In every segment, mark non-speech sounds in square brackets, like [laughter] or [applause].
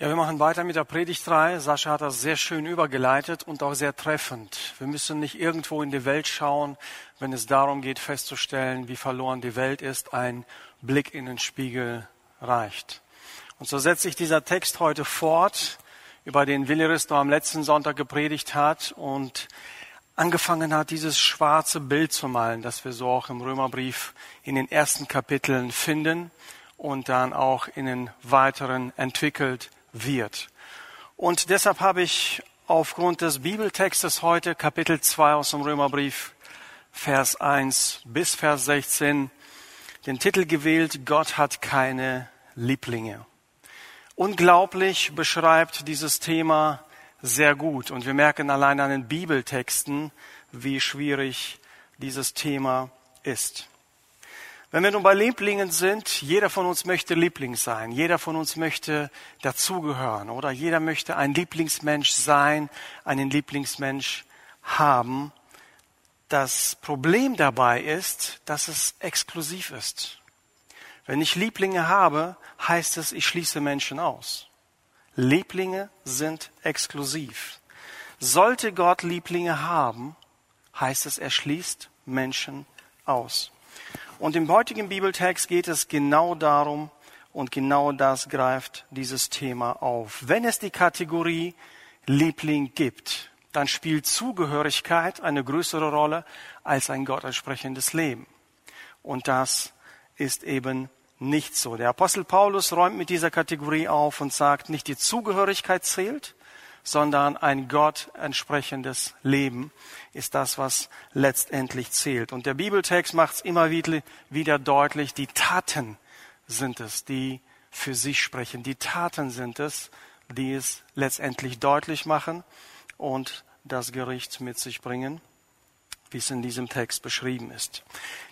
Ja, wir machen weiter mit der Predigtreihe. Sascha hat das sehr schön übergeleitet und auch sehr treffend. Wir müssen nicht irgendwo in die Welt schauen, wenn es darum geht, festzustellen, wie verloren die Welt ist. Ein Blick in den Spiegel reicht. Und so setzt sich dieser Text heute fort, über den Willi Risto am letzten Sonntag gepredigt hat und angefangen hat, dieses schwarze Bild zu malen, das wir so auch im Römerbrief in den ersten Kapiteln finden und dann auch in den weiteren entwickelt wird. Und deshalb habe ich aufgrund des Bibeltextes heute Kapitel 2 aus dem Römerbrief, Vers 1 bis Vers 16, den Titel gewählt, Gott hat keine Lieblinge. Unglaublich beschreibt dieses Thema sehr gut. Und wir merken allein an den Bibeltexten, wie schwierig dieses Thema ist. Wenn wir nun bei Lieblingen sind, jeder von uns möchte Liebling sein, jeder von uns möchte dazugehören oder jeder möchte ein Lieblingsmensch sein, einen Lieblingsmensch haben. Das Problem dabei ist, dass es exklusiv ist. Wenn ich Lieblinge habe, heißt es, ich schließe Menschen aus. Lieblinge sind exklusiv. Sollte Gott Lieblinge haben, heißt es, er schließt Menschen aus. Und im heutigen Bibeltext geht es genau darum, und genau das greift dieses Thema auf. Wenn es die Kategorie Liebling gibt, dann spielt Zugehörigkeit eine größere Rolle als ein Gott entsprechendes Leben. Und das ist eben nicht so. Der Apostel Paulus räumt mit dieser Kategorie auf und sagt, nicht die Zugehörigkeit zählt, sondern ein Gott entsprechendes Leben ist das, was letztendlich zählt. Und der Bibeltext macht es immer wieder deutlich, die Taten sind es, die für sich sprechen. Die Taten sind es, die es letztendlich deutlich machen und das Gericht mit sich bringen, wie es in diesem Text beschrieben ist.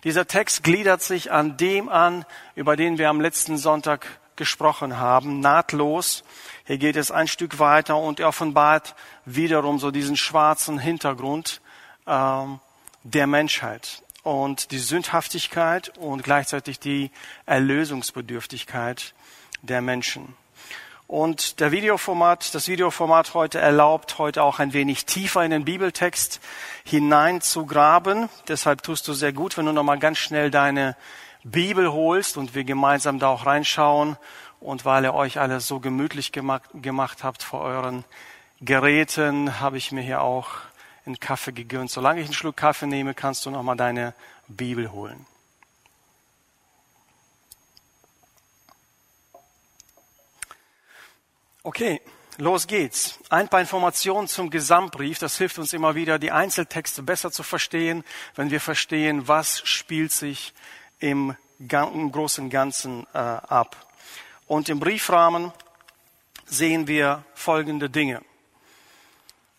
Dieser Text gliedert sich an dem an, über den wir am letzten Sonntag gesprochen haben, nahtlos. Hier geht es ein Stück weiter und er offenbart wiederum so diesen schwarzen Hintergrund ähm, der Menschheit und die Sündhaftigkeit und gleichzeitig die Erlösungsbedürftigkeit der Menschen. Und der Videoformat, das Videoformat heute erlaubt, heute auch ein wenig tiefer in den Bibeltext hinein zu graben. Deshalb tust du sehr gut, wenn du nochmal ganz schnell deine Bibel holst und wir gemeinsam da auch reinschauen. Und weil ihr euch alles so gemütlich gemacht, gemacht habt vor euren Geräten, habe ich mir hier auch einen Kaffee gegönnt. Solange ich einen Schluck Kaffee nehme, kannst du nochmal deine Bibel holen. Okay, los geht's. Ein paar Informationen zum Gesamtbrief. Das hilft uns immer wieder, die Einzeltexte besser zu verstehen, wenn wir verstehen, was spielt sich im, im großen Ganzen äh, ab. Und im Briefrahmen sehen wir folgende Dinge.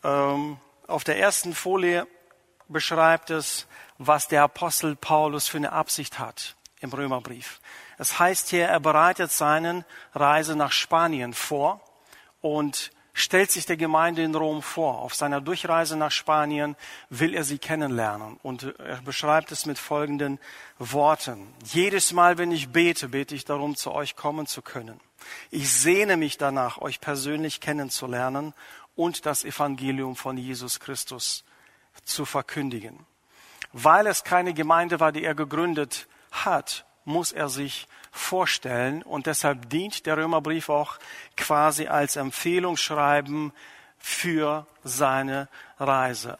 Ähm, auf der ersten Folie beschreibt es, was der Apostel Paulus für eine Absicht hat im Römerbrief. Es heißt hier, er bereitet seinen Reise nach Spanien vor und stellt sich der Gemeinde in Rom vor. Auf seiner Durchreise nach Spanien will er sie kennenlernen. Und er beschreibt es mit folgenden Worten. Jedes Mal, wenn ich bete, bete ich darum, zu euch kommen zu können. Ich sehne mich danach, euch persönlich kennenzulernen und das Evangelium von Jesus Christus zu verkündigen. Weil es keine Gemeinde war, die er gegründet hat, muss er sich vorstellen. Und deshalb dient der Römerbrief auch quasi als Empfehlungsschreiben für seine Reise.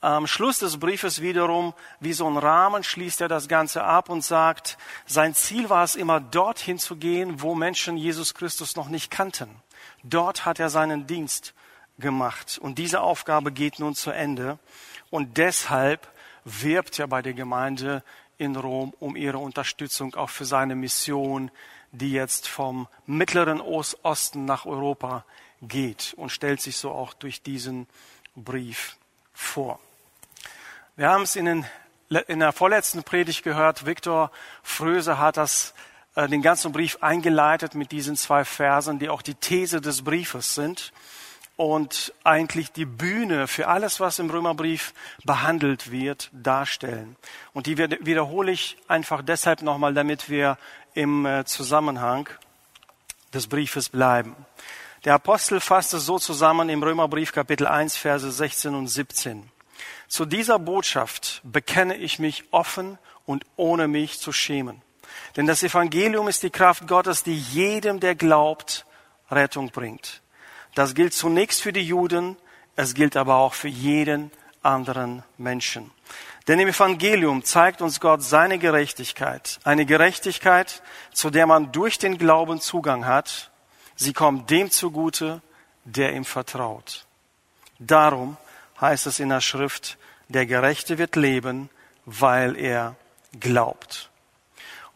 Am Schluss des Briefes wiederum, wie so ein Rahmen, schließt er das Ganze ab und sagt, sein Ziel war es immer dorthin zu gehen, wo Menschen Jesus Christus noch nicht kannten. Dort hat er seinen Dienst gemacht. Und diese Aufgabe geht nun zu Ende. Und deshalb wirbt er bei der Gemeinde in Rom um ihre Unterstützung auch für seine Mission, die jetzt vom mittleren Osten nach Europa geht und stellt sich so auch durch diesen Brief vor. Wir haben es in, den, in der vorletzten Predigt gehört. Viktor Fröse hat das, äh, den ganzen Brief eingeleitet mit diesen zwei Versen, die auch die These des Briefes sind und eigentlich die Bühne für alles, was im Römerbrief behandelt wird, darstellen. Und die wiederhole ich einfach deshalb nochmal, damit wir im äh, Zusammenhang des Briefes bleiben. Der Apostel fasst es so zusammen im Römerbrief Kapitel 1, Verse 16 und 17. Zu dieser Botschaft bekenne ich mich offen und ohne mich zu schämen. Denn das Evangelium ist die Kraft Gottes, die jedem, der glaubt, Rettung bringt. Das gilt zunächst für die Juden, es gilt aber auch für jeden anderen Menschen. Denn im Evangelium zeigt uns Gott seine Gerechtigkeit, eine Gerechtigkeit, zu der man durch den Glauben Zugang hat. Sie kommt dem zugute, der ihm vertraut. Darum heißt es in der Schrift, der Gerechte wird leben, weil er glaubt.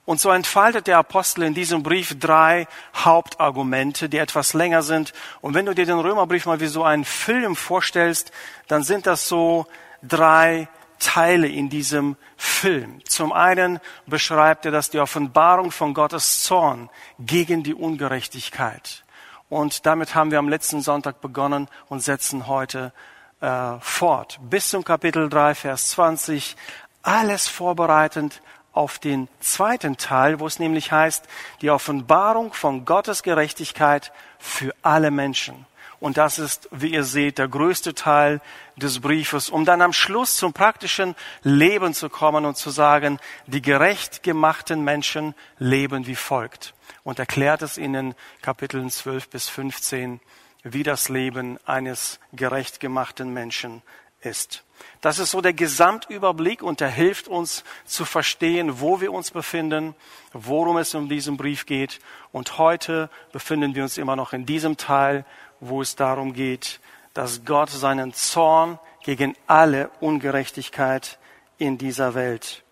Und so entfaltet der Apostel in diesem Brief drei Hauptargumente, die etwas länger sind. Und wenn du dir den Römerbrief mal wie so einen Film vorstellst, dann sind das so drei Teile in diesem Film. Zum einen beschreibt er das die Offenbarung von Gottes Zorn gegen die Ungerechtigkeit. Und damit haben wir am letzten Sonntag begonnen und setzen heute äh, fort. Bis zum Kapitel 3, Vers 20. Alles vorbereitend auf den zweiten Teil, wo es nämlich heißt, die Offenbarung von Gottes Gerechtigkeit für alle Menschen. Und das ist, wie ihr seht, der größte Teil des Briefes, um dann am Schluss zum praktischen Leben zu kommen und zu sagen, die gerecht gemachten Menschen leben wie folgt. Und erklärt es in den Kapiteln 12 bis 15, wie das Leben eines gerecht gemachten Menschen ist. Das ist so der Gesamtüberblick und der hilft uns zu verstehen, wo wir uns befinden, worum es um diesen Brief geht. Und heute befinden wir uns immer noch in diesem Teil, wo es darum geht, dass Gott seinen Zorn gegen alle Ungerechtigkeit in dieser Welt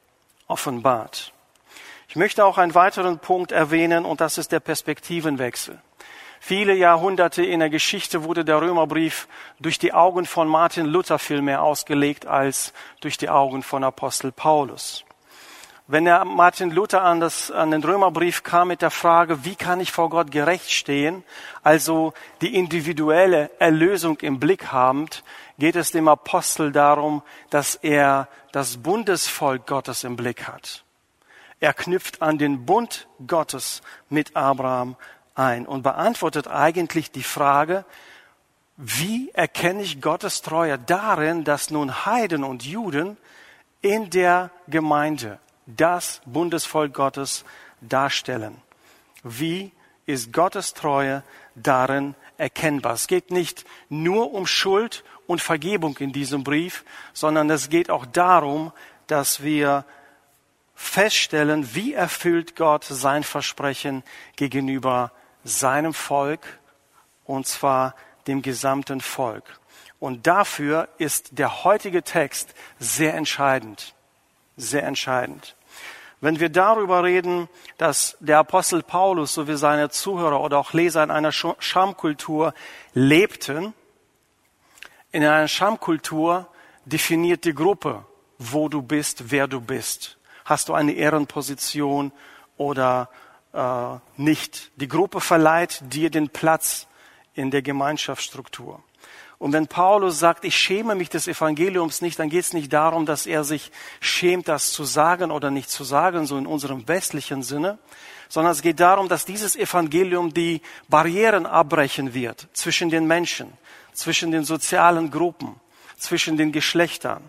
offenbart. Ich möchte auch einen weiteren Punkt erwähnen, und das ist der Perspektivenwechsel. Viele Jahrhunderte in der Geschichte wurde der Römerbrief durch die Augen von Martin Luther viel mehr ausgelegt als durch die Augen von Apostel Paulus. Wenn der Martin Luther an, das, an den Römerbrief kam mit der Frage, wie kann ich vor Gott gerecht stehen, also die individuelle Erlösung im Blick habend, geht es dem Apostel darum, dass er das Bundesvolk Gottes im Blick hat. Er knüpft an den Bund Gottes mit Abraham ein und beantwortet eigentlich die Frage, wie erkenne ich Gottes Treue darin, dass nun Heiden und Juden in der Gemeinde das Bundesvolk Gottes darstellen? Wie ist Gottes Treue darin erkennbar? Es geht nicht nur um Schuld und Vergebung in diesem Brief, sondern es geht auch darum, dass wir feststellen, wie erfüllt Gott sein Versprechen gegenüber seinem Volk, und zwar dem gesamten Volk. Und dafür ist der heutige Text sehr entscheidend, sehr entscheidend. Wenn wir darüber reden, dass der Apostel Paulus sowie seine Zuhörer oder auch Leser in einer Schamkultur lebten, in einer Schamkultur definiert die Gruppe, wo du bist, wer du bist. Hast du eine Ehrenposition oder äh, nicht. Die Gruppe verleiht dir den Platz in der Gemeinschaftsstruktur. Und wenn Paulus sagt, ich schäme mich des Evangeliums nicht, dann geht es nicht darum, dass er sich schämt, das zu sagen oder nicht zu sagen, so in unserem westlichen Sinne, sondern es geht darum, dass dieses Evangelium die Barrieren abbrechen wird zwischen den Menschen, zwischen den sozialen Gruppen, zwischen den Geschlechtern.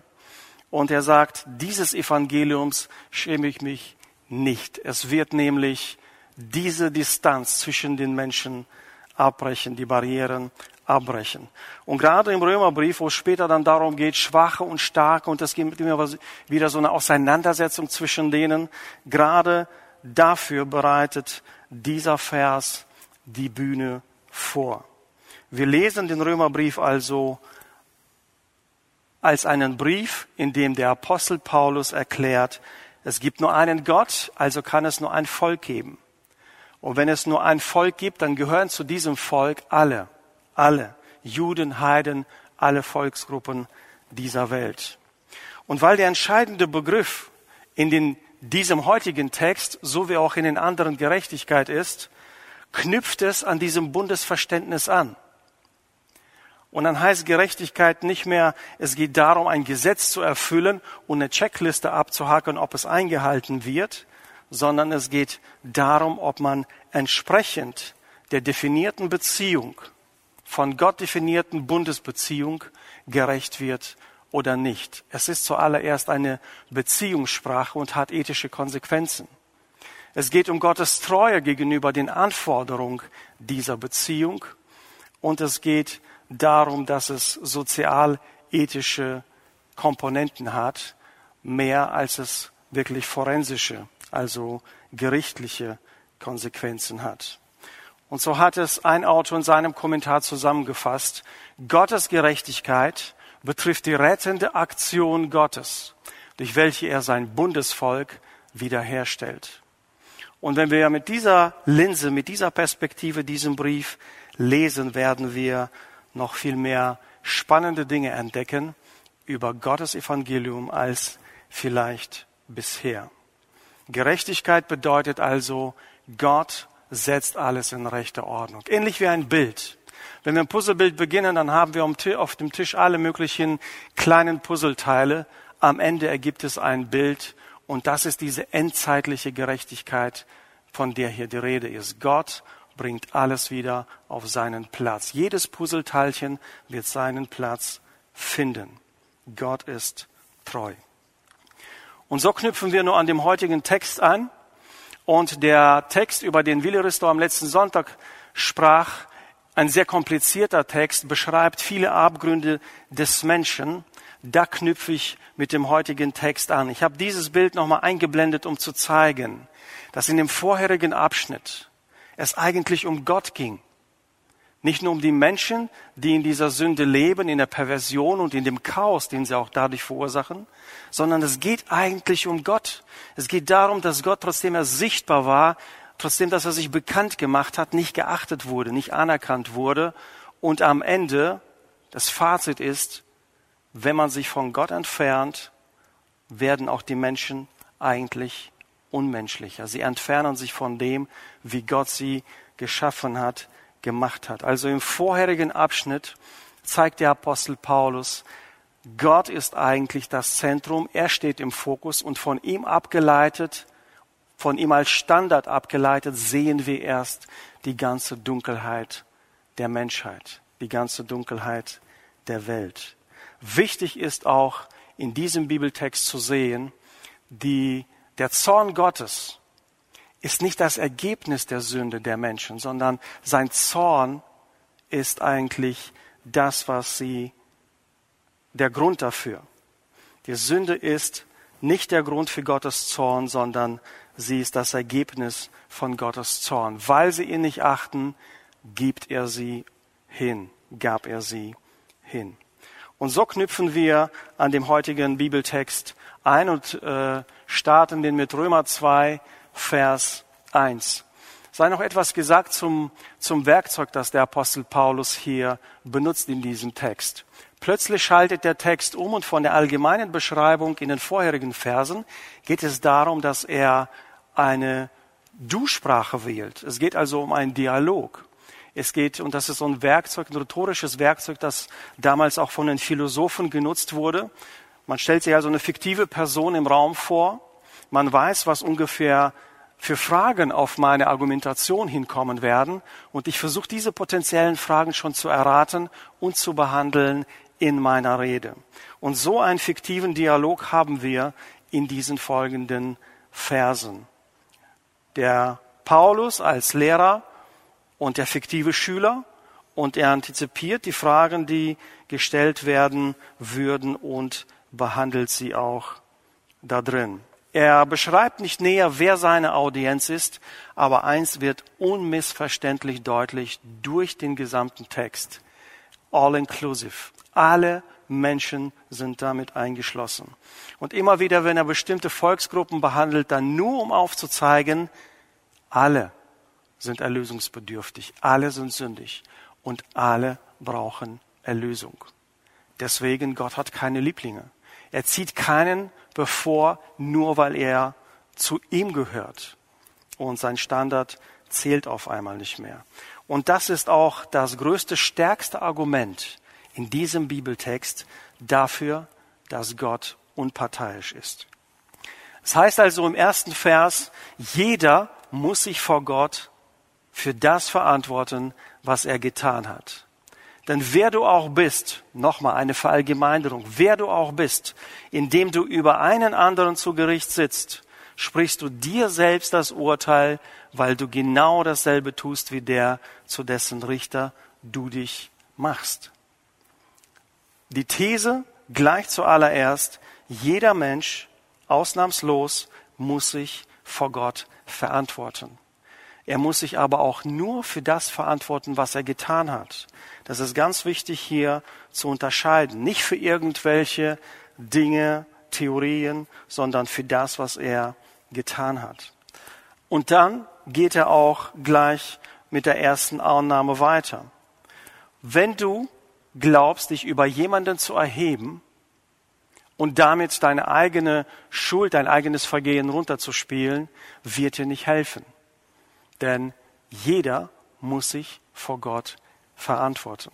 Und er sagt, dieses Evangeliums schäme ich mich nicht. Es wird nämlich diese Distanz zwischen den Menschen abbrechen, die Barrieren abbrechen. Und gerade im Römerbrief, wo es später dann darum geht, Schwache und Starke, und es gibt immer wieder so eine Auseinandersetzung zwischen denen, gerade dafür bereitet dieser Vers die Bühne vor. Wir lesen den Römerbrief also als einen Brief, in dem der Apostel Paulus erklärt, es gibt nur einen Gott, also kann es nur ein Volk geben. Und wenn es nur ein Volk gibt, dann gehören zu diesem Volk alle, alle, Juden, Heiden, alle Volksgruppen dieser Welt. Und weil der entscheidende Begriff in den, diesem heutigen Text, so wie auch in den anderen Gerechtigkeit ist, knüpft es an diesem Bundesverständnis an. Und dann heißt Gerechtigkeit nicht mehr, es geht darum, ein Gesetz zu erfüllen und eine Checkliste abzuhaken, ob es eingehalten wird, sondern es geht darum, ob man entsprechend der definierten Beziehung von Gott definierten Bundesbeziehung gerecht wird oder nicht. Es ist zuallererst eine Beziehungssprache und hat ethische Konsequenzen. Es geht um Gottes Treue gegenüber den Anforderungen dieser Beziehung und es geht darum, dass es sozial-ethische Komponenten hat, mehr als es wirklich forensische, also gerichtliche Konsequenzen hat. Und so hat es ein Autor in seinem Kommentar zusammengefasst. Gottes Gerechtigkeit betrifft die rettende Aktion Gottes, durch welche er sein Bundesvolk wiederherstellt. Und wenn wir mit dieser Linse, mit dieser Perspektive diesen Brief lesen, werden wir noch viel mehr spannende Dinge entdecken über Gottes Evangelium als vielleicht bisher. Gerechtigkeit bedeutet also, Gott setzt alles in rechte Ordnung. Ähnlich wie ein Bild. Wenn wir ein Puzzlebild beginnen, dann haben wir auf dem Tisch alle möglichen kleinen Puzzleteile. Am Ende ergibt es ein Bild und das ist diese endzeitliche Gerechtigkeit, von der hier die Rede ist. Gott bringt alles wieder auf seinen Platz. Jedes Puzzleteilchen wird seinen Platz finden. Gott ist treu. Und so knüpfen wir nur an dem heutigen Text an. Und der Text, über den Willi Risto am letzten Sonntag sprach, ein sehr komplizierter Text, beschreibt viele Abgründe des Menschen. Da knüpfe ich mit dem heutigen Text an. Ich habe dieses Bild nochmal eingeblendet, um zu zeigen, dass in dem vorherigen Abschnitt es eigentlich um Gott ging. Nicht nur um die Menschen, die in dieser Sünde leben, in der Perversion und in dem Chaos, den sie auch dadurch verursachen, sondern es geht eigentlich um Gott. Es geht darum, dass Gott, trotzdem er sichtbar war, trotzdem, dass er sich bekannt gemacht hat, nicht geachtet wurde, nicht anerkannt wurde. Und am Ende das Fazit ist, wenn man sich von Gott entfernt, werden auch die Menschen eigentlich unmenschlicher. Sie entfernen sich von dem, wie Gott sie geschaffen hat, gemacht hat. Also im vorherigen Abschnitt zeigt der Apostel Paulus, Gott ist eigentlich das Zentrum, er steht im Fokus und von ihm abgeleitet, von ihm als Standard abgeleitet, sehen wir erst die ganze Dunkelheit der Menschheit, die ganze Dunkelheit der Welt. Wichtig ist auch in diesem Bibeltext zu sehen, die, der Zorn Gottes, ist nicht das Ergebnis der Sünde der Menschen, sondern sein Zorn ist eigentlich das, was sie, der Grund dafür. Die Sünde ist nicht der Grund für Gottes Zorn, sondern sie ist das Ergebnis von Gottes Zorn. Weil sie ihn nicht achten, gibt er sie hin, gab er sie hin. Und so knüpfen wir an dem heutigen Bibeltext ein und äh, starten den mit Römer 2, Vers 1. Sei noch etwas gesagt zum, zum Werkzeug, das der Apostel Paulus hier benutzt in diesem Text. Plötzlich schaltet der Text um und von der allgemeinen Beschreibung in den vorherigen Versen geht es darum, dass er eine Du-Sprache wählt. Es geht also um einen Dialog. Es geht, und das ist so ein Werkzeug, ein rhetorisches Werkzeug, das damals auch von den Philosophen genutzt wurde. Man stellt sich also eine fiktive Person im Raum vor. Man weiß, was ungefähr für Fragen auf meine Argumentation hinkommen werden. Und ich versuche diese potenziellen Fragen schon zu erraten und zu behandeln in meiner Rede. Und so einen fiktiven Dialog haben wir in diesen folgenden Versen. Der Paulus als Lehrer und der fiktive Schüler und er antizipiert die Fragen, die gestellt werden würden und behandelt sie auch da drin. Er beschreibt nicht näher, wer seine Audienz ist, aber eins wird unmissverständlich deutlich durch den gesamten Text. All inclusive. Alle Menschen sind damit eingeschlossen. Und immer wieder, wenn er bestimmte Volksgruppen behandelt, dann nur um aufzuzeigen, alle sind erlösungsbedürftig, alle sind sündig und alle brauchen Erlösung. Deswegen, Gott hat keine Lieblinge. Er zieht keinen bevor, nur weil er zu ihm gehört. Und sein Standard zählt auf einmal nicht mehr. Und das ist auch das größte, stärkste Argument in diesem Bibeltext dafür, dass Gott unparteiisch ist. Es das heißt also im ersten Vers, jeder muss sich vor Gott für das verantworten, was er getan hat. Denn wer du auch bist, nochmal eine Verallgemeinerung, wer du auch bist, indem du über einen anderen zu Gericht sitzt, sprichst du dir selbst das Urteil, weil du genau dasselbe tust wie der, zu dessen Richter du dich machst. Die These gleich zuallererst, jeder Mensch, ausnahmslos, muss sich vor Gott verantworten. Er muss sich aber auch nur für das verantworten, was er getan hat. Das ist ganz wichtig hier zu unterscheiden. Nicht für irgendwelche Dinge, Theorien, sondern für das, was er getan hat. Und dann geht er auch gleich mit der ersten Annahme weiter. Wenn du glaubst, dich über jemanden zu erheben und damit deine eigene Schuld, dein eigenes Vergehen runterzuspielen, wird dir nicht helfen. Denn jeder muss sich vor Gott verantworten,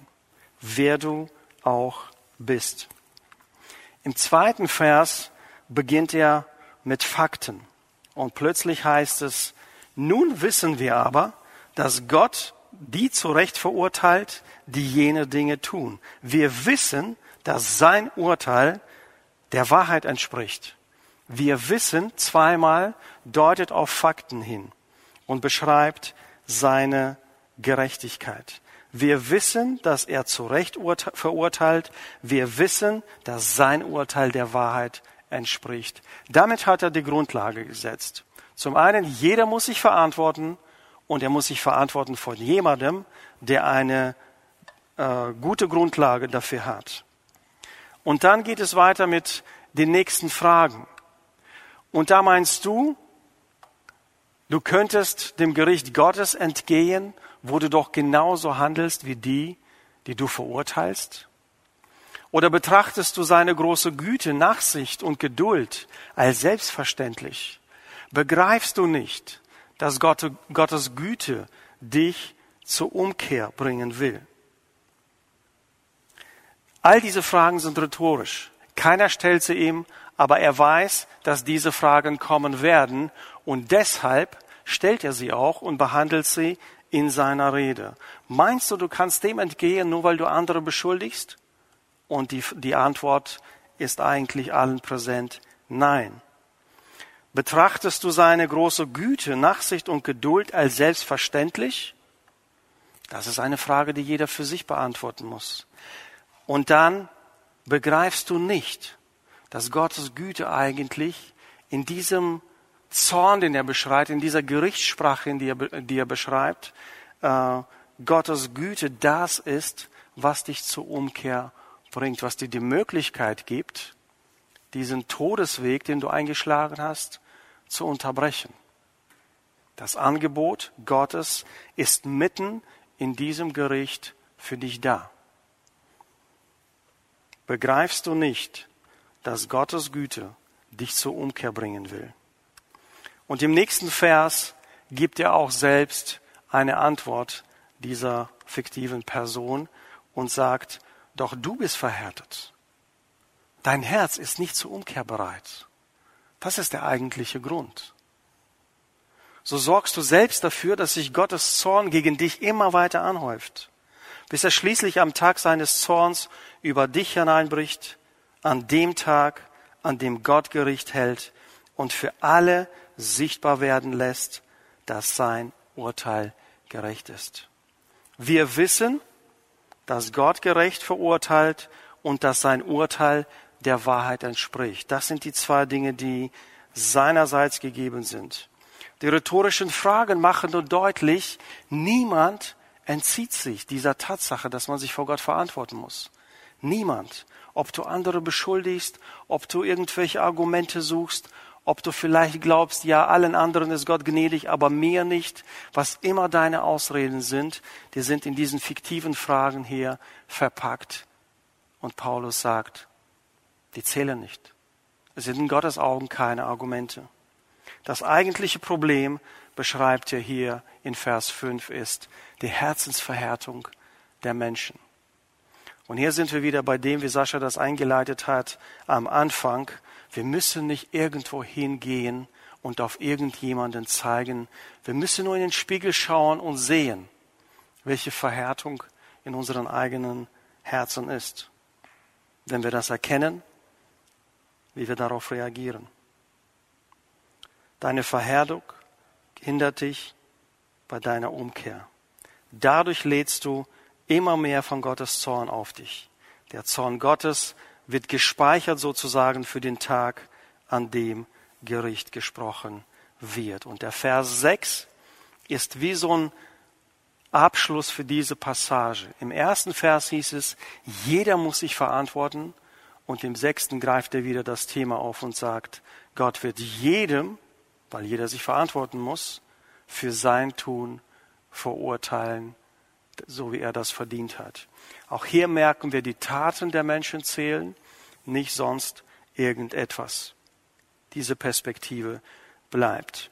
wer du auch bist. Im zweiten Vers beginnt er mit Fakten. Und plötzlich heißt es, nun wissen wir aber, dass Gott die zurecht verurteilt, die jene Dinge tun. Wir wissen, dass sein Urteil der Wahrheit entspricht. Wir wissen zweimal deutet auf Fakten hin und beschreibt seine Gerechtigkeit. Wir wissen, dass er zu Recht verurteilt. Wir wissen, dass sein Urteil der Wahrheit entspricht. Damit hat er die Grundlage gesetzt. Zum einen, jeder muss sich verantworten und er muss sich verantworten von jemandem, der eine äh, gute Grundlage dafür hat. Und dann geht es weiter mit den nächsten Fragen. Und da meinst du, Du könntest dem Gericht Gottes entgehen, wo du doch genauso handelst wie die, die du verurteilst? Oder betrachtest du seine große Güte, Nachsicht und Geduld als selbstverständlich? Begreifst du nicht, dass Gott, Gottes Güte dich zur Umkehr bringen will? All diese Fragen sind rhetorisch. Keiner stellt sie ihm, aber er weiß, dass diese Fragen kommen werden und deshalb stellt er sie auch und behandelt sie in seiner Rede. Meinst du, du kannst dem entgehen, nur weil du andere beschuldigst? Und die, die Antwort ist eigentlich allen präsent, nein. Betrachtest du seine große Güte, Nachsicht und Geduld als selbstverständlich? Das ist eine Frage, die jeder für sich beantworten muss. Und dann begreifst du nicht, dass Gottes Güte eigentlich in diesem Zorn, den er beschreibt, in dieser Gerichtssprache, die er, die er beschreibt, äh, Gottes Güte das ist, was dich zur Umkehr bringt, was dir die Möglichkeit gibt, diesen Todesweg, den du eingeschlagen hast, zu unterbrechen. Das Angebot Gottes ist mitten in diesem Gericht für dich da. Begreifst du nicht, dass Gottes Güte dich zur Umkehr bringen will? Und im nächsten Vers gibt er auch selbst eine Antwort dieser fiktiven Person und sagt, doch du bist verhärtet. Dein Herz ist nicht zur Umkehr bereit. Das ist der eigentliche Grund. So sorgst du selbst dafür, dass sich Gottes Zorn gegen dich immer weiter anhäuft, bis er schließlich am Tag seines Zorns über dich hineinbricht, an dem Tag, an dem Gott Gericht hält und für alle sichtbar werden lässt, dass sein Urteil gerecht ist. Wir wissen, dass Gott gerecht verurteilt und dass sein Urteil der Wahrheit entspricht. Das sind die zwei Dinge, die seinerseits gegeben sind. Die rhetorischen Fragen machen nur deutlich, niemand entzieht sich dieser Tatsache, dass man sich vor Gott verantworten muss. Niemand. Ob du andere beschuldigst, ob du irgendwelche Argumente suchst, ob du vielleicht glaubst, ja, allen anderen ist Gott gnädig, aber mir nicht, was immer deine Ausreden sind, die sind in diesen fiktiven Fragen hier verpackt. Und Paulus sagt, die zählen nicht. Es sind in Gottes Augen keine Argumente. Das eigentliche Problem beschreibt er hier in Vers 5 ist die Herzensverhärtung der Menschen. Und hier sind wir wieder bei dem, wie Sascha das eingeleitet hat am Anfang. Wir müssen nicht irgendwo hingehen und auf irgendjemanden zeigen. Wir müssen nur in den Spiegel schauen und sehen, welche Verhärtung in unseren eigenen Herzen ist. Wenn wir das erkennen, wie wir darauf reagieren. Deine Verherdung hindert dich bei deiner Umkehr. Dadurch lädst du immer mehr von Gottes Zorn auf dich. Der Zorn Gottes wird gespeichert sozusagen für den Tag, an dem Gericht gesprochen wird. Und der Vers 6 ist wie so ein Abschluss für diese Passage. Im ersten Vers hieß es, jeder muss sich verantworten. Und im sechsten greift er wieder das Thema auf und sagt, Gott wird jedem, weil jeder sich verantworten muss, für sein Tun verurteilen, so wie er das verdient hat. Auch hier merken wir, die Taten der Menschen zählen, nicht sonst irgendetwas. Diese Perspektive bleibt.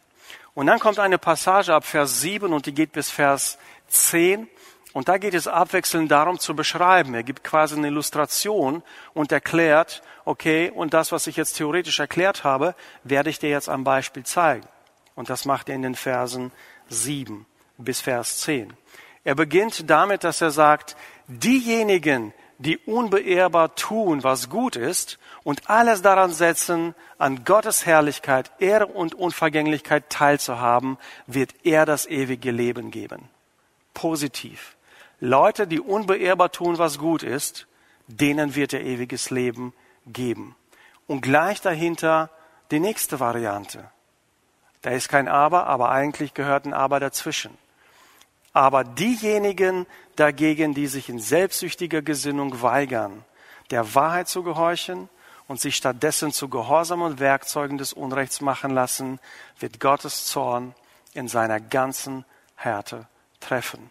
Und dann kommt eine Passage ab Vers 7 und die geht bis Vers 10. Und da geht es abwechselnd darum zu beschreiben. Er gibt quasi eine Illustration und erklärt, okay, und das, was ich jetzt theoretisch erklärt habe, werde ich dir jetzt am Beispiel zeigen. Und das macht er in den Versen 7 bis Vers 10. Er beginnt damit, dass er sagt, diejenigen, die unbeehrbar tun, was gut ist, und alles daran setzen, an Gottes Herrlichkeit, Ehre und Unvergänglichkeit teilzuhaben, wird er das ewige Leben geben. Positiv. Leute, die unbeehrbar tun, was gut ist, denen wird er ewiges Leben geben. Und gleich dahinter die nächste Variante. Da ist kein Aber, aber eigentlich gehört ein Aber dazwischen. Aber diejenigen dagegen, die sich in selbstsüchtiger Gesinnung weigern, der Wahrheit zu gehorchen und sich stattdessen zu Gehorsam und Werkzeugen des Unrechts machen lassen, wird Gottes Zorn in seiner ganzen Härte treffen.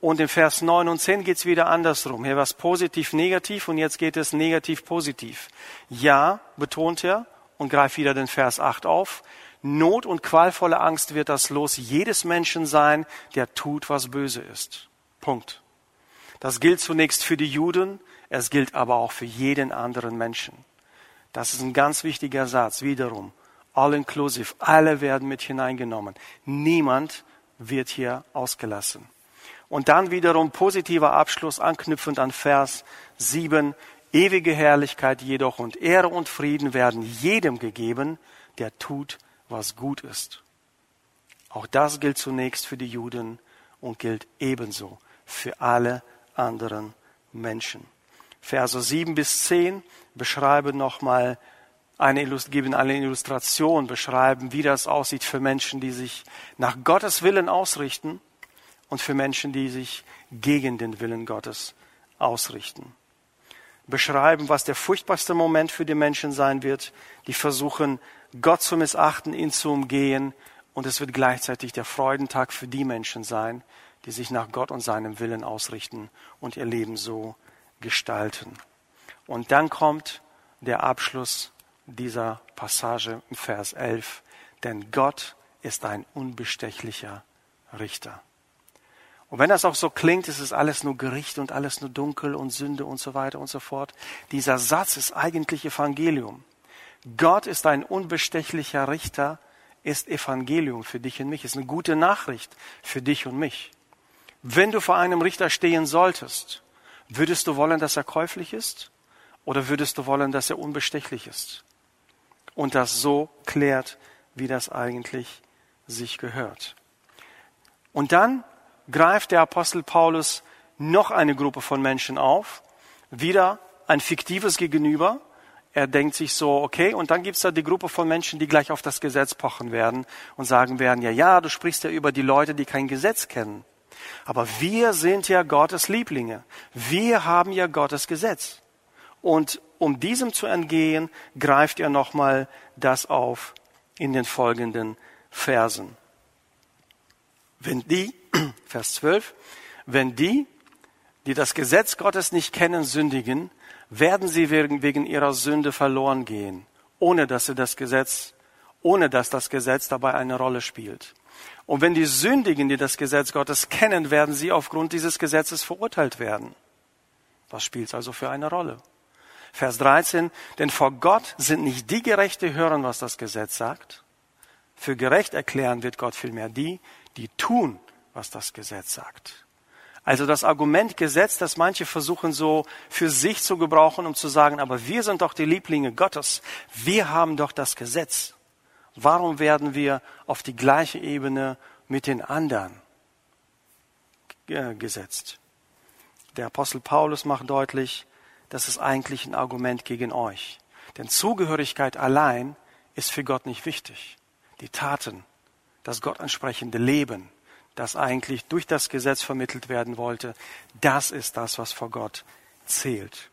Und im Vers 9 und 10 geht es wieder andersrum. Hier war es positiv, negativ und jetzt geht es negativ, positiv. Ja, betont er und greift wieder den Vers 8 auf. Not und qualvolle Angst wird das Los jedes Menschen sein, der tut, was böse ist. Punkt. Das gilt zunächst für die Juden, es gilt aber auch für jeden anderen Menschen. Das ist ein ganz wichtiger Satz, wiederum. All inclusive, alle werden mit hineingenommen. Niemand wird hier ausgelassen. Und dann wiederum positiver Abschluss anknüpfend an Vers 7. Ewige Herrlichkeit jedoch und Ehre und Frieden werden jedem gegeben, der tut, was gut ist. Auch das gilt zunächst für die Juden und gilt ebenso für alle anderen Menschen. Verse 7 bis 10 beschreiben nochmal eine, geben eine Illustration, beschreiben, wie das aussieht für Menschen, die sich nach Gottes Willen ausrichten und für Menschen, die sich gegen den Willen Gottes ausrichten. Beschreiben, was der furchtbarste Moment für die Menschen sein wird, die versuchen, Gott zu missachten, ihn zu umgehen. Und es wird gleichzeitig der Freudentag für die Menschen sein, die sich nach Gott und seinem Willen ausrichten und ihr Leben so gestalten. Und dann kommt der Abschluss dieser Passage im Vers 11. Denn Gott ist ein unbestechlicher Richter. Und wenn das auch so klingt, ist es alles nur Gericht und alles nur Dunkel und Sünde und so weiter und so fort. Dieser Satz ist eigentlich Evangelium. Gott ist ein unbestechlicher Richter, ist Evangelium für dich und mich, ist eine gute Nachricht für dich und mich. Wenn du vor einem Richter stehen solltest, würdest du wollen, dass er käuflich ist? Oder würdest du wollen, dass er unbestechlich ist? Und das so klärt, wie das eigentlich sich gehört. Und dann greift der Apostel Paulus noch eine Gruppe von Menschen auf, wieder ein fiktives Gegenüber. Er denkt sich so, okay, und dann gibt's da die Gruppe von Menschen, die gleich auf das Gesetz pochen werden und sagen werden, ja, ja, du sprichst ja über die Leute, die kein Gesetz kennen. Aber wir sind ja Gottes Lieblinge. Wir haben ja Gottes Gesetz. Und um diesem zu entgehen, greift er nochmal das auf in den folgenden Versen. Wenn die, [clears throat] Vers 12, wenn die, die das Gesetz Gottes nicht kennen, sündigen, werden sie wegen ihrer Sünde verloren gehen, ohne dass sie das Gesetz, ohne dass das Gesetz dabei eine Rolle spielt. Und wenn die Sündigen, die das Gesetz Gottes kennen, werden sie aufgrund dieses Gesetzes verurteilt werden. Was spielt also für eine Rolle? Vers 13, denn vor Gott sind nicht die Gerechte hören, was das Gesetz sagt. Für gerecht erklären wird Gott vielmehr die, die tun, was das Gesetz sagt. Also das Argument Gesetz, das manche versuchen so für sich zu gebrauchen, um zu sagen, aber wir sind doch die Lieblinge Gottes. Wir haben doch das Gesetz. Warum werden wir auf die gleiche Ebene mit den anderen gesetzt? Der Apostel Paulus macht deutlich, das ist eigentlich ein Argument gegen euch. Denn Zugehörigkeit allein ist für Gott nicht wichtig. Die Taten, das Gott entsprechende Leben, das eigentlich durch das Gesetz vermittelt werden wollte, das ist das, was vor Gott zählt.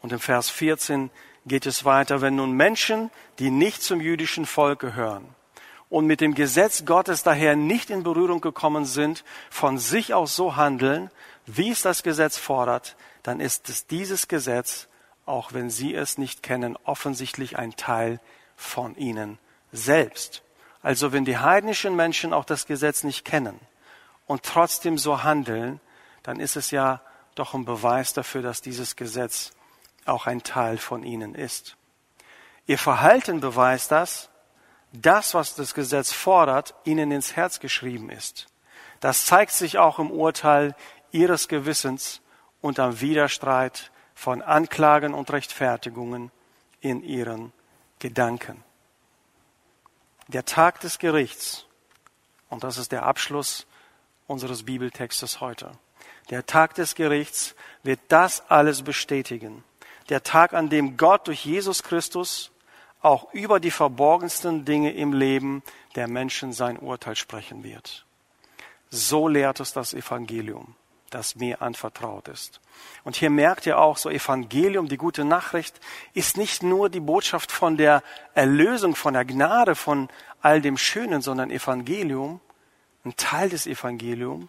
Und im Vers 14 geht es weiter, wenn nun Menschen, die nicht zum jüdischen Volk gehören und mit dem Gesetz Gottes daher nicht in Berührung gekommen sind, von sich aus so handeln, wie es das Gesetz fordert, dann ist es dieses Gesetz, auch wenn sie es nicht kennen, offensichtlich ein Teil von ihnen selbst. Also wenn die heidnischen Menschen auch das Gesetz nicht kennen und trotzdem so handeln, dann ist es ja doch ein Beweis dafür, dass dieses Gesetz auch ein Teil von ihnen ist. Ihr Verhalten beweist das, das, was das Gesetz fordert, ihnen ins Herz geschrieben ist. Das zeigt sich auch im Urteil ihres Gewissens und am Widerstreit von Anklagen und Rechtfertigungen in ihren Gedanken der Tag des Gerichts, und das ist der Abschluss unseres Bibeltextes heute, der Tag des Gerichts wird das alles bestätigen. Der Tag, an dem Gott durch Jesus Christus auch über die verborgensten Dinge im Leben der Menschen sein Urteil sprechen wird. So lehrt es das Evangelium das mir anvertraut ist. Und hier merkt ihr auch, so Evangelium, die gute Nachricht, ist nicht nur die Botschaft von der Erlösung, von der Gnade, von all dem Schönen, sondern Evangelium, ein Teil des Evangelium,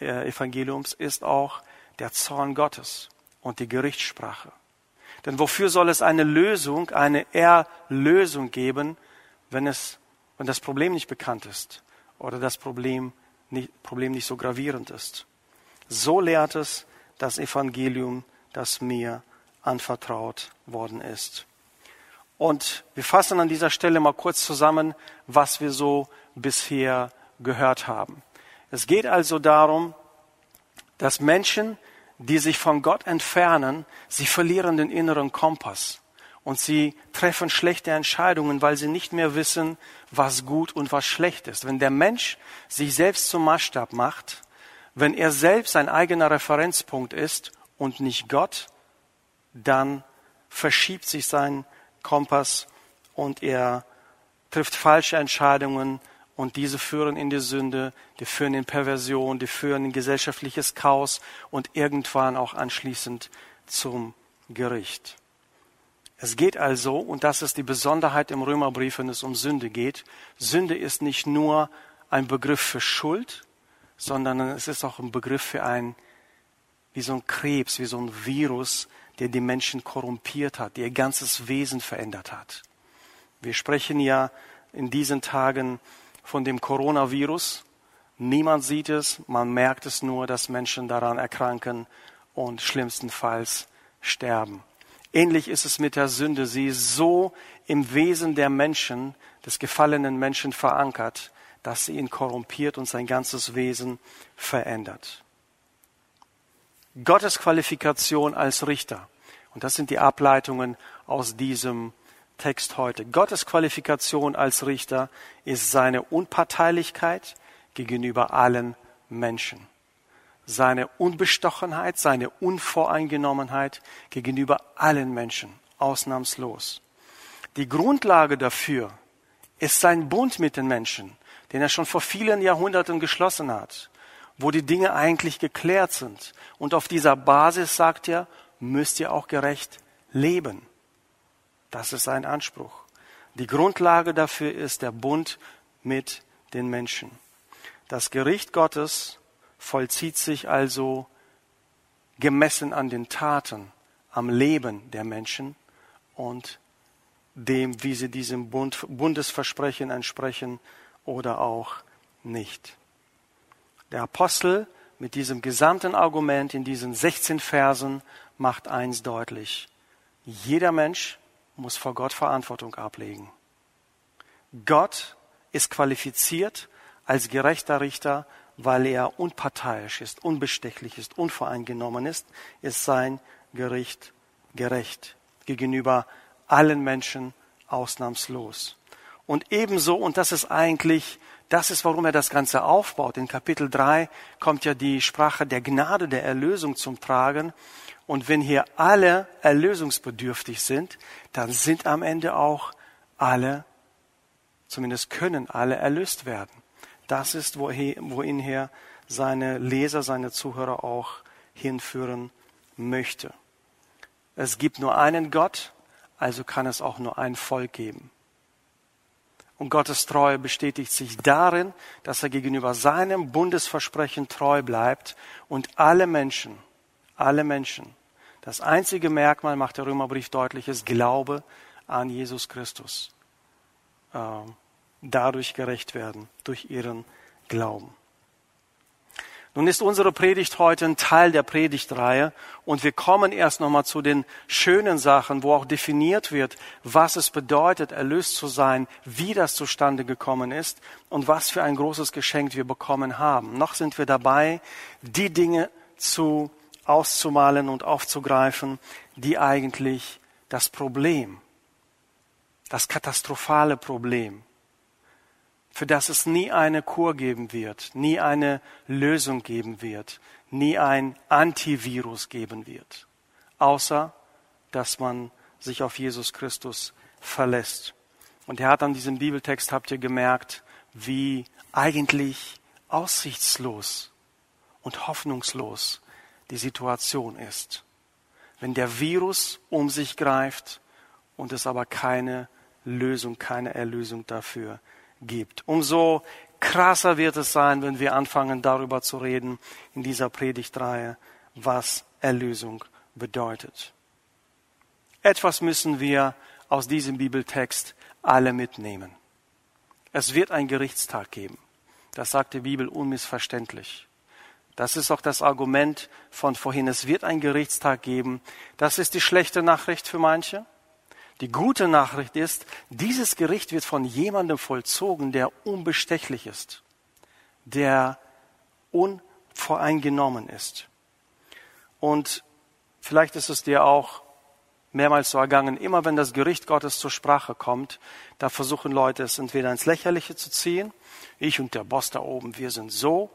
äh, Evangeliums ist auch der Zorn Gottes und die Gerichtssprache. Denn wofür soll es eine Lösung, eine Erlösung geben, wenn es, wenn das Problem nicht bekannt ist oder das Problem nicht, Problem nicht so gravierend ist? So lehrt es das Evangelium, das mir anvertraut worden ist. Und wir fassen an dieser Stelle mal kurz zusammen, was wir so bisher gehört haben. Es geht also darum, dass Menschen, die sich von Gott entfernen, sie verlieren den inneren Kompass und sie treffen schlechte Entscheidungen, weil sie nicht mehr wissen, was gut und was schlecht ist. Wenn der Mensch sich selbst zum Maßstab macht, wenn er selbst ein eigener Referenzpunkt ist und nicht Gott, dann verschiebt sich sein Kompass und er trifft falsche Entscheidungen und diese führen in die Sünde, die führen in Perversion, die führen in gesellschaftliches Chaos und irgendwann auch anschließend zum Gericht. Es geht also, und das ist die Besonderheit im Römerbrief, wenn es um Sünde geht, Sünde ist nicht nur ein Begriff für Schuld, sondern es ist auch ein Begriff für ein, wie so ein Krebs, wie so ein Virus, der die Menschen korrumpiert hat, der ihr ganzes Wesen verändert hat. Wir sprechen ja in diesen Tagen von dem Coronavirus. Niemand sieht es, man merkt es nur, dass Menschen daran erkranken und schlimmstenfalls sterben. Ähnlich ist es mit der Sünde. Sie ist so im Wesen der Menschen, des gefallenen Menschen verankert, dass sie ihn korrumpiert und sein ganzes Wesen verändert. Gottes Qualifikation als Richter. Und das sind die Ableitungen aus diesem Text heute. Gottes Qualifikation als Richter ist seine Unparteilichkeit gegenüber allen Menschen. Seine Unbestochenheit, seine Unvoreingenommenheit gegenüber allen Menschen, ausnahmslos. Die Grundlage dafür ist sein Bund mit den Menschen, den er schon vor vielen Jahrhunderten geschlossen hat, wo die Dinge eigentlich geklärt sind. Und auf dieser Basis, sagt er, müsst ihr auch gerecht leben. Das ist sein Anspruch. Die Grundlage dafür ist der Bund mit den Menschen. Das Gericht Gottes vollzieht sich also gemessen an den Taten, am Leben der Menschen und dem, wie sie diesem Bund, Bundesversprechen entsprechen oder auch nicht. Der Apostel mit diesem gesamten Argument in diesen 16 Versen macht eins deutlich. Jeder Mensch muss vor Gott Verantwortung ablegen. Gott ist qualifiziert als gerechter Richter, weil er unparteiisch ist, unbestechlich ist, unvoreingenommen ist, ist sein Gericht gerecht gegenüber allen Menschen ausnahmslos. Und ebenso, und das ist eigentlich, das ist, warum er das Ganze aufbaut. In Kapitel 3 kommt ja die Sprache der Gnade, der Erlösung zum Tragen. Und wenn hier alle erlösungsbedürftig sind, dann sind am Ende auch alle, zumindest können alle erlöst werden. Das ist, wohin her seine Leser, seine Zuhörer auch hinführen möchte. Es gibt nur einen Gott, also kann es auch nur ein Volk geben. Und Gottes Treue bestätigt sich darin, dass er gegenüber seinem Bundesversprechen treu bleibt und alle Menschen, alle Menschen, das einzige Merkmal macht der Römerbrief deutlich, ist Glaube an Jesus Christus. Äh, dadurch gerecht werden, durch ihren Glauben. Nun ist unsere Predigt heute ein Teil der Predigtreihe und wir kommen erst nochmal zu den schönen Sachen, wo auch definiert wird, was es bedeutet, erlöst zu sein, wie das zustande gekommen ist und was für ein großes Geschenk wir bekommen haben. Noch sind wir dabei, die Dinge zu auszumalen und aufzugreifen, die eigentlich das Problem, das katastrophale Problem für das es nie eine Kur geben wird, nie eine Lösung geben wird, nie ein Antivirus geben wird, außer dass man sich auf Jesus Christus verlässt. Und er hat an diesem Bibeltext, habt ihr gemerkt, wie eigentlich aussichtslos und hoffnungslos die Situation ist. Wenn der Virus um sich greift und es aber keine Lösung, keine Erlösung dafür gibt. Umso krasser wird es sein, wenn wir anfangen darüber zu reden in dieser Predigtreihe, was Erlösung bedeutet. Etwas müssen wir aus diesem Bibeltext alle mitnehmen. Es wird ein Gerichtstag geben. Das sagt die Bibel unmissverständlich. Das ist auch das Argument von vorhin. Es wird ein Gerichtstag geben. Das ist die schlechte Nachricht für manche. Die gute Nachricht ist, dieses Gericht wird von jemandem vollzogen, der unbestechlich ist, der unvoreingenommen ist. Und vielleicht ist es dir auch mehrmals so ergangen, immer wenn das Gericht Gottes zur Sprache kommt, da versuchen Leute es entweder ins Lächerliche zu ziehen, ich und der Boss da oben, wir sind so,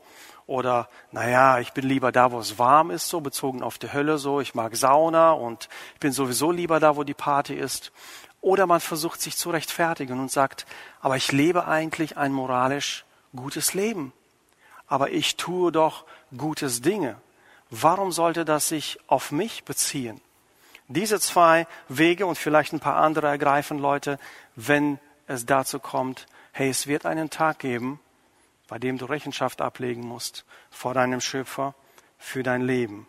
oder, naja, ich bin lieber da, wo es warm ist, so bezogen auf die Hölle, so, ich mag Sauna und ich bin sowieso lieber da, wo die Party ist. Oder man versucht sich zu rechtfertigen und sagt, aber ich lebe eigentlich ein moralisch gutes Leben. Aber ich tue doch gutes Dinge. Warum sollte das sich auf mich beziehen? Diese zwei Wege und vielleicht ein paar andere ergreifen Leute, wenn es dazu kommt, hey, es wird einen Tag geben, bei dem du Rechenschaft ablegen musst vor deinem Schöpfer für dein Leben.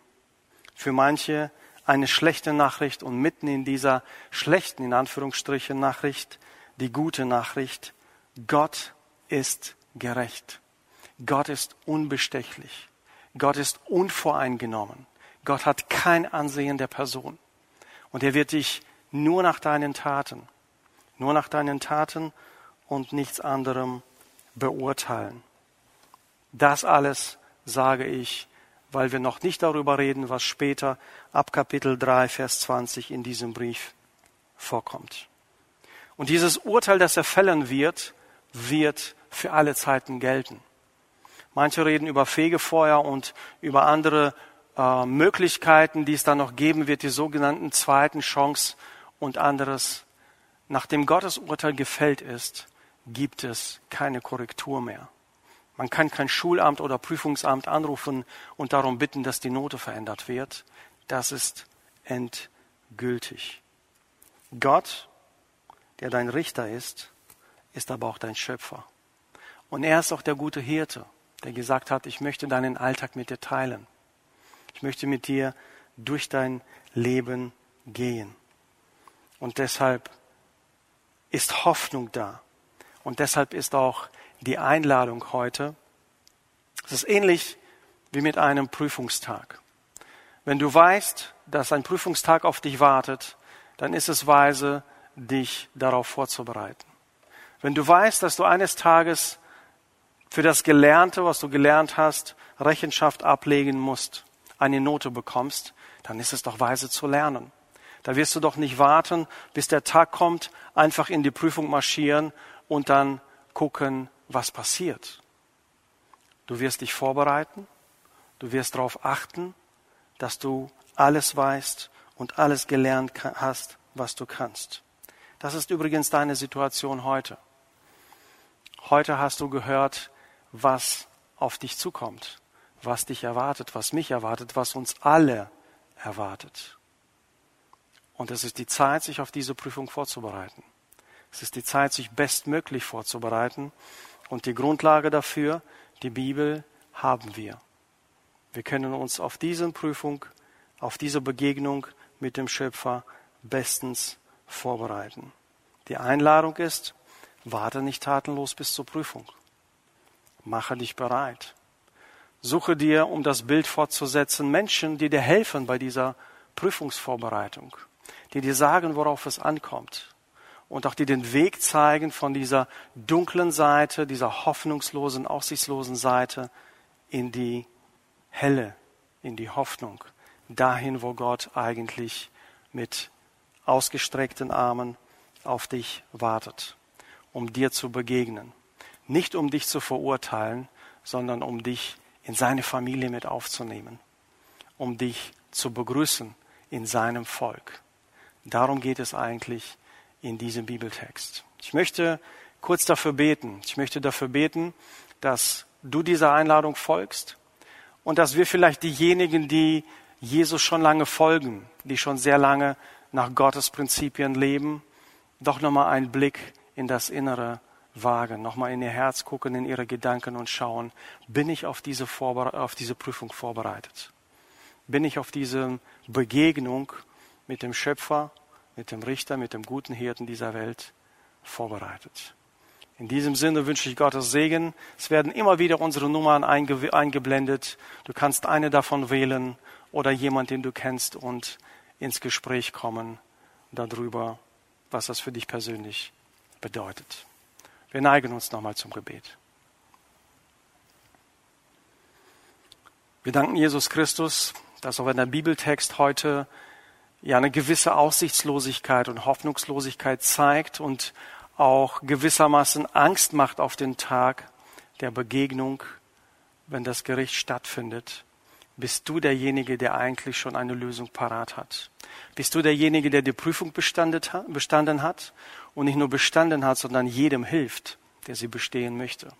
Für manche eine schlechte Nachricht und mitten in dieser schlechten, in Anführungsstrichen, Nachricht, die gute Nachricht, Gott ist gerecht. Gott ist unbestechlich. Gott ist unvoreingenommen. Gott hat kein Ansehen der Person. Und er wird dich nur nach deinen Taten, nur nach deinen Taten und nichts anderem beurteilen. Das alles sage ich, weil wir noch nicht darüber reden, was später ab Kapitel 3, Vers 20 in diesem Brief vorkommt. Und dieses Urteil, das er fällen wird, wird für alle Zeiten gelten. Manche reden über Fegefeuer und über andere äh, Möglichkeiten, die es dann noch geben wird, die sogenannten zweiten Chance und anderes. Nachdem Gottes Urteil gefällt ist, gibt es keine Korrektur mehr. Man kann kein Schulamt oder Prüfungsamt anrufen und darum bitten, dass die Note verändert wird. Das ist endgültig. Gott, der dein Richter ist, ist aber auch dein Schöpfer. Und er ist auch der gute Hirte, der gesagt hat, ich möchte deinen Alltag mit dir teilen. Ich möchte mit dir durch dein Leben gehen. Und deshalb ist Hoffnung da. Und deshalb ist auch die Einladung heute. Es ist ähnlich wie mit einem Prüfungstag. Wenn du weißt, dass ein Prüfungstag auf dich wartet, dann ist es weise, dich darauf vorzubereiten. Wenn du weißt, dass du eines Tages für das Gelernte, was du gelernt hast, Rechenschaft ablegen musst, eine Note bekommst, dann ist es doch weise zu lernen. Da wirst du doch nicht warten, bis der Tag kommt, einfach in die Prüfung marschieren und dann gucken, was passiert. Du wirst dich vorbereiten, du wirst darauf achten, dass du alles weißt und alles gelernt hast, was du kannst. Das ist übrigens deine Situation heute. Heute hast du gehört, was auf dich zukommt, was dich erwartet, was mich erwartet, was uns alle erwartet. Und es ist die Zeit, sich auf diese Prüfung vorzubereiten. Es ist die Zeit, sich bestmöglich vorzubereiten. Und die Grundlage dafür, die Bibel, haben wir. Wir können uns auf diese Prüfung, auf diese Begegnung mit dem Schöpfer bestens vorbereiten. Die Einladung ist, warte nicht tatenlos bis zur Prüfung. Mache dich bereit. Suche dir, um das Bild fortzusetzen, Menschen, die dir helfen bei dieser Prüfungsvorbereitung, die dir sagen, worauf es ankommt und auch die den Weg zeigen von dieser dunklen Seite, dieser hoffnungslosen, aussichtslosen Seite in die helle, in die Hoffnung, dahin, wo Gott eigentlich mit ausgestreckten Armen auf dich wartet, um dir zu begegnen. Nicht um dich zu verurteilen, sondern um dich in seine Familie mit aufzunehmen, um dich zu begrüßen in seinem Volk. Darum geht es eigentlich in diesem Bibeltext. Ich möchte kurz dafür beten. Ich möchte dafür beten, dass du dieser Einladung folgst und dass wir vielleicht diejenigen, die Jesus schon lange folgen, die schon sehr lange nach Gottes Prinzipien leben, doch nochmal einen Blick in das Innere wagen, nochmal in ihr Herz gucken, in ihre Gedanken und schauen, bin ich auf diese, auf diese Prüfung vorbereitet? Bin ich auf diese Begegnung mit dem Schöpfer, mit dem Richter, mit dem guten Hirten dieser Welt vorbereitet? In diesem Sinne wünsche ich Gottes Segen. Es werden immer wieder unsere Nummern einge eingeblendet. Du kannst eine davon wählen oder jemand, den du kennst und ins Gespräch kommen darüber, was das für dich persönlich bedeutet. Wir neigen uns nochmal zum Gebet. Wir danken Jesus Christus, dass auch wenn der Bibeltext heute ja eine gewisse Aussichtslosigkeit und Hoffnungslosigkeit zeigt und auch gewissermaßen Angst macht auf den Tag der Begegnung, wenn das Gericht stattfindet, bist du derjenige, der eigentlich schon eine Lösung parat hat. Bist du derjenige, der die Prüfung bestanden hat und nicht nur bestanden hat, sondern jedem hilft, der sie bestehen möchte.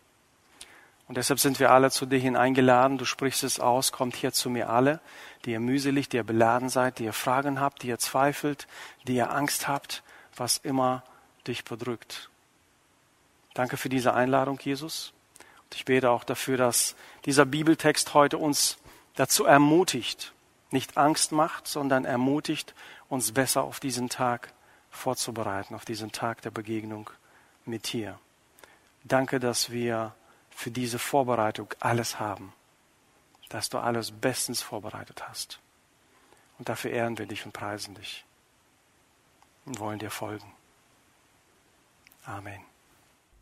Und deshalb sind wir alle zu dir hineingeladen. Du sprichst es aus, kommt hier zu mir alle, die ihr mühselig, die ihr beladen seid, die ihr Fragen habt, die ihr zweifelt, die ihr Angst habt, was immer dich bedrückt. Danke für diese Einladung, Jesus. Und ich bete auch dafür, dass dieser Bibeltext heute uns dazu ermutigt, nicht Angst macht, sondern ermutigt, uns besser auf diesen Tag vorzubereiten, auf diesen Tag der Begegnung mit dir. Danke, dass wir für diese Vorbereitung alles haben, dass du alles bestens vorbereitet hast. Und dafür ehren wir dich und preisen dich und wollen dir folgen. Amen.